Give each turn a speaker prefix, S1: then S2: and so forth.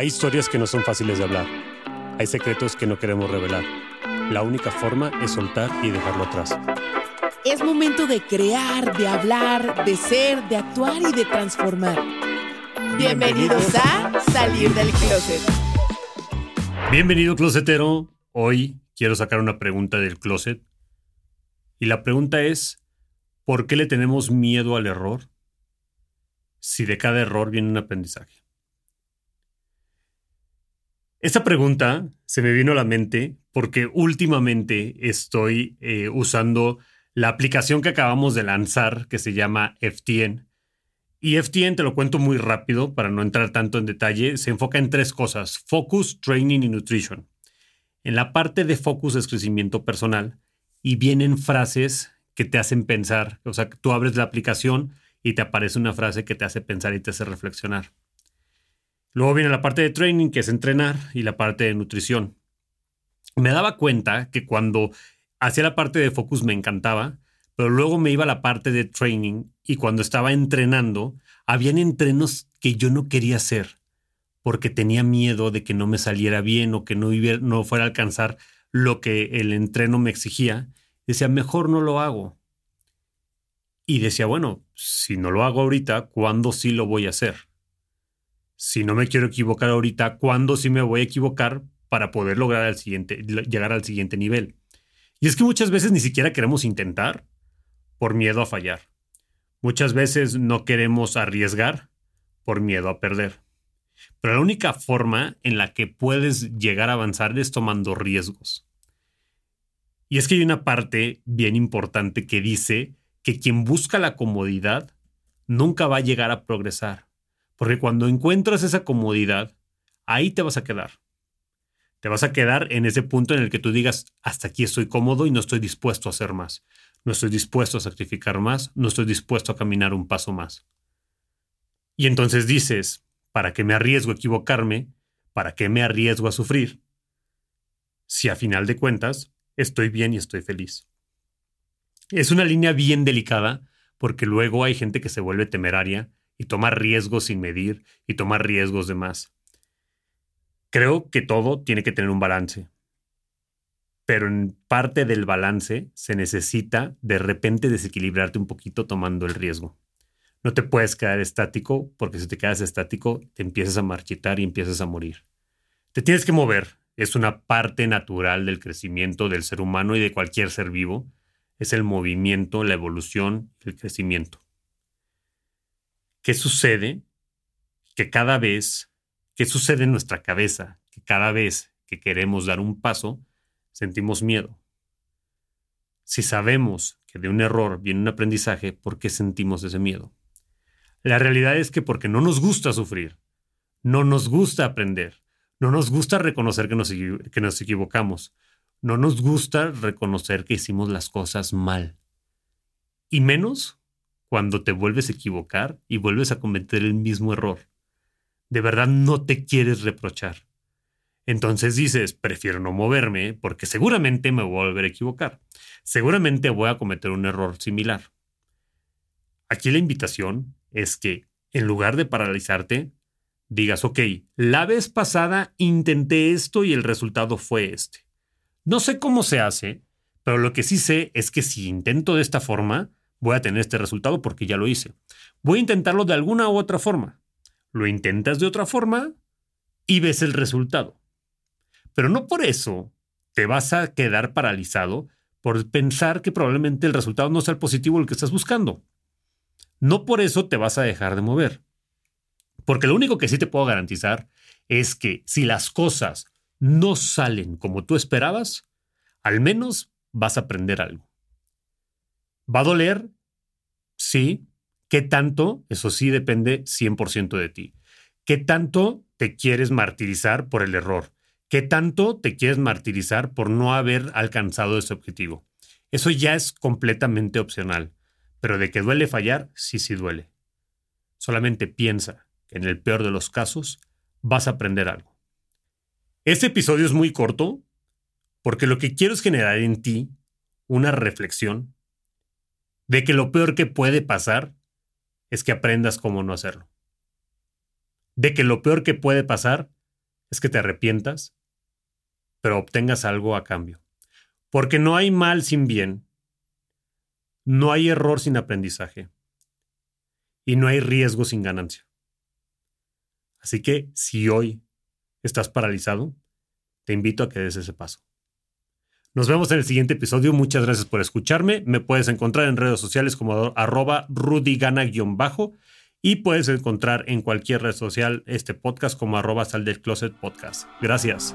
S1: Hay historias que no son fáciles de hablar. Hay secretos que no queremos revelar. La única forma es soltar y dejarlo atrás.
S2: Es momento de crear, de hablar, de ser, de actuar y de transformar. Bienvenidos a Salir del Closet.
S1: Bienvenido, closetero. Hoy quiero sacar una pregunta del closet. Y la pregunta es, ¿por qué le tenemos miedo al error si de cada error viene un aprendizaje? Esta pregunta se me vino a la mente porque últimamente estoy eh, usando la aplicación que acabamos de lanzar que se llama FTN. Y FTN, te lo cuento muy rápido para no entrar tanto en detalle, se enfoca en tres cosas, focus, training y nutrition. En la parte de focus es crecimiento personal y vienen frases que te hacen pensar, o sea, tú abres la aplicación y te aparece una frase que te hace pensar y te hace reflexionar. Luego viene la parte de training, que es entrenar, y la parte de nutrición. Me daba cuenta que cuando hacía la parte de focus me encantaba, pero luego me iba a la parte de training y cuando estaba entrenando, habían entrenos que yo no quería hacer porque tenía miedo de que no me saliera bien o que no, fuera a alcanzar lo que el entreno me exigía. Decía, mejor no lo hago. Y decía, bueno, si no lo hago ahorita, ¿cuándo sí lo voy a hacer? Si no me quiero equivocar ahorita, ¿cuándo sí me voy a equivocar para poder lograr siguiente, llegar al siguiente nivel? Y es que muchas veces ni siquiera queremos intentar por miedo a fallar. Muchas veces no queremos arriesgar por miedo a perder. Pero la única forma en la que puedes llegar a avanzar es tomando riesgos. Y es que hay una parte bien importante que dice que quien busca la comodidad nunca va a llegar a progresar. Porque cuando encuentras esa comodidad, ahí te vas a quedar. Te vas a quedar en ese punto en el que tú digas, hasta aquí estoy cómodo y no estoy dispuesto a hacer más. No estoy dispuesto a sacrificar más, no estoy dispuesto a caminar un paso más. Y entonces dices, ¿para qué me arriesgo a equivocarme? ¿Para qué me arriesgo a sufrir? Si a final de cuentas estoy bien y estoy feliz. Es una línea bien delicada porque luego hay gente que se vuelve temeraria y tomar riesgos sin medir y tomar riesgos de más. Creo que todo tiene que tener un balance. Pero en parte del balance se necesita de repente desequilibrarte un poquito tomando el riesgo. No te puedes quedar estático porque si te quedas estático te empiezas a marchitar y empiezas a morir. Te tienes que mover. Es una parte natural del crecimiento del ser humano y de cualquier ser vivo. Es el movimiento, la evolución, el crecimiento. ¿Qué sucede? Que cada vez, ¿qué sucede en nuestra cabeza? Que cada vez que queremos dar un paso, sentimos miedo. Si sabemos que de un error viene un aprendizaje, ¿por qué sentimos ese miedo? La realidad es que porque no nos gusta sufrir, no nos gusta aprender, no nos gusta reconocer que nos, que nos equivocamos, no nos gusta reconocer que hicimos las cosas mal. Y menos cuando te vuelves a equivocar y vuelves a cometer el mismo error. De verdad no te quieres reprochar. Entonces dices, prefiero no moverme porque seguramente me voy a volver a equivocar. Seguramente voy a cometer un error similar. Aquí la invitación es que en lugar de paralizarte, digas, ok, la vez pasada intenté esto y el resultado fue este. No sé cómo se hace, pero lo que sí sé es que si intento de esta forma, voy a tener este resultado porque ya lo hice. Voy a intentarlo de alguna u otra forma. Lo intentas de otra forma y ves el resultado. Pero no por eso te vas a quedar paralizado por pensar que probablemente el resultado no sea el positivo el que estás buscando. No por eso te vas a dejar de mover. Porque lo único que sí te puedo garantizar es que si las cosas no salen como tú esperabas, al menos vas a aprender algo. ¿Va a doler? Sí. ¿Qué tanto? Eso sí depende 100% de ti. ¿Qué tanto te quieres martirizar por el error? ¿Qué tanto te quieres martirizar por no haber alcanzado ese objetivo? Eso ya es completamente opcional, pero de que duele fallar, sí, sí duele. Solamente piensa que en el peor de los casos vas a aprender algo. Este episodio es muy corto porque lo que quiero es generar en ti una reflexión de que lo peor que puede pasar es que aprendas cómo no hacerlo. De que lo peor que puede pasar es que te arrepientas, pero obtengas algo a cambio. Porque no hay mal sin bien, no hay error sin aprendizaje y no hay riesgo sin ganancia. Así que si hoy estás paralizado, te invito a que des ese paso. Nos vemos en el siguiente episodio. Muchas gracias por escucharme. Me puedes encontrar en redes sociales como arroba rudygana-bajo y puedes encontrar en cualquier red social este podcast como arroba sal closet podcast. Gracias.